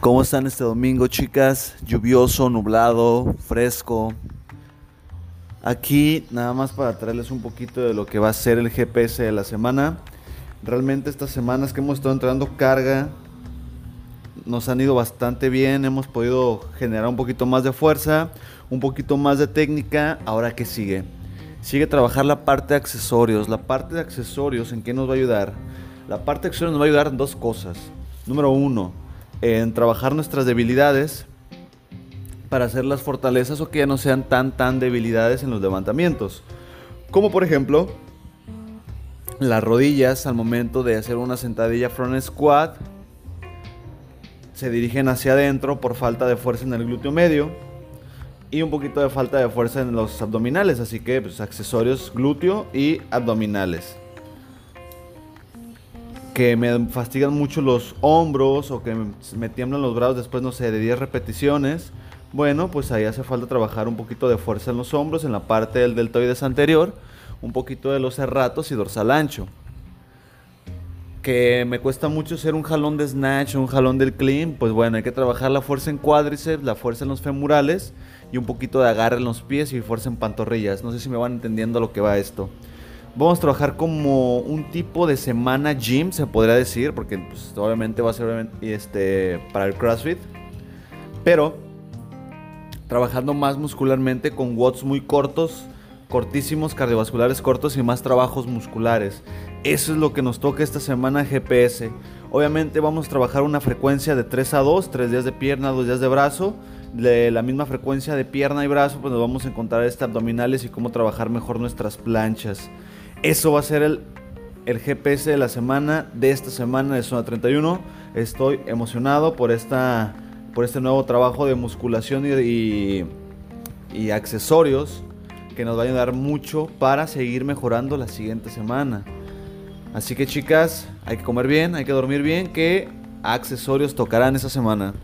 ¿Cómo están este domingo, chicas? Lluvioso, nublado, fresco. Aquí nada más para traerles un poquito de lo que va a ser el GPS de la semana. Realmente estas semanas que hemos estado entrando carga nos han ido bastante bien, hemos podido generar un poquito más de fuerza, un poquito más de técnica. Ahora qué sigue? Sigue trabajar la parte de accesorios. La parte de accesorios, ¿en qué nos va a ayudar? La parte de accesorios nos va a ayudar en dos cosas. Número uno, en trabajar nuestras debilidades para hacer las fortalezas o que ya no sean tan tan debilidades en los levantamientos. Como por ejemplo, las rodillas al momento de hacer una sentadilla front squat se dirigen hacia adentro por falta de fuerza en el glúteo medio y un poquito de falta de fuerza en los abdominales, así que pues, accesorios glúteo y abdominales. Que me fastigan mucho los hombros o que me tiemblan los brazos después, no sé, de 10 repeticiones. Bueno, pues ahí hace falta trabajar un poquito de fuerza en los hombros, en la parte del deltoides anterior, un poquito de los serratos y dorsal ancho. Que me cuesta mucho hacer un jalón de snatch, un jalón del clean, pues bueno, hay que trabajar la fuerza en cuádriceps, la fuerza en los femorales y un poquito de agarre en los pies y fuerza en pantorrillas. No sé si me van entendiendo lo que va esto. Vamos a trabajar como un tipo de semana gym, se podría decir, porque pues, obviamente va a ser este, para el CrossFit. Pero trabajando más muscularmente con watts muy cortos, cortísimos, cardiovasculares cortos y más trabajos musculares. Eso es lo que nos toca esta semana GPS. Obviamente vamos a trabajar una frecuencia de 3 a 2, 3 días de pierna, 2 días de brazo la misma frecuencia de pierna y brazo, pues nos vamos a encontrar este abdominales y cómo trabajar mejor nuestras planchas. Eso va a ser el, el GPS de la semana, de esta semana de Zona 31. Estoy emocionado por, esta, por este nuevo trabajo de musculación y, y accesorios que nos va a ayudar mucho para seguir mejorando la siguiente semana. Así que chicas, hay que comer bien, hay que dormir bien, que accesorios tocarán esta semana.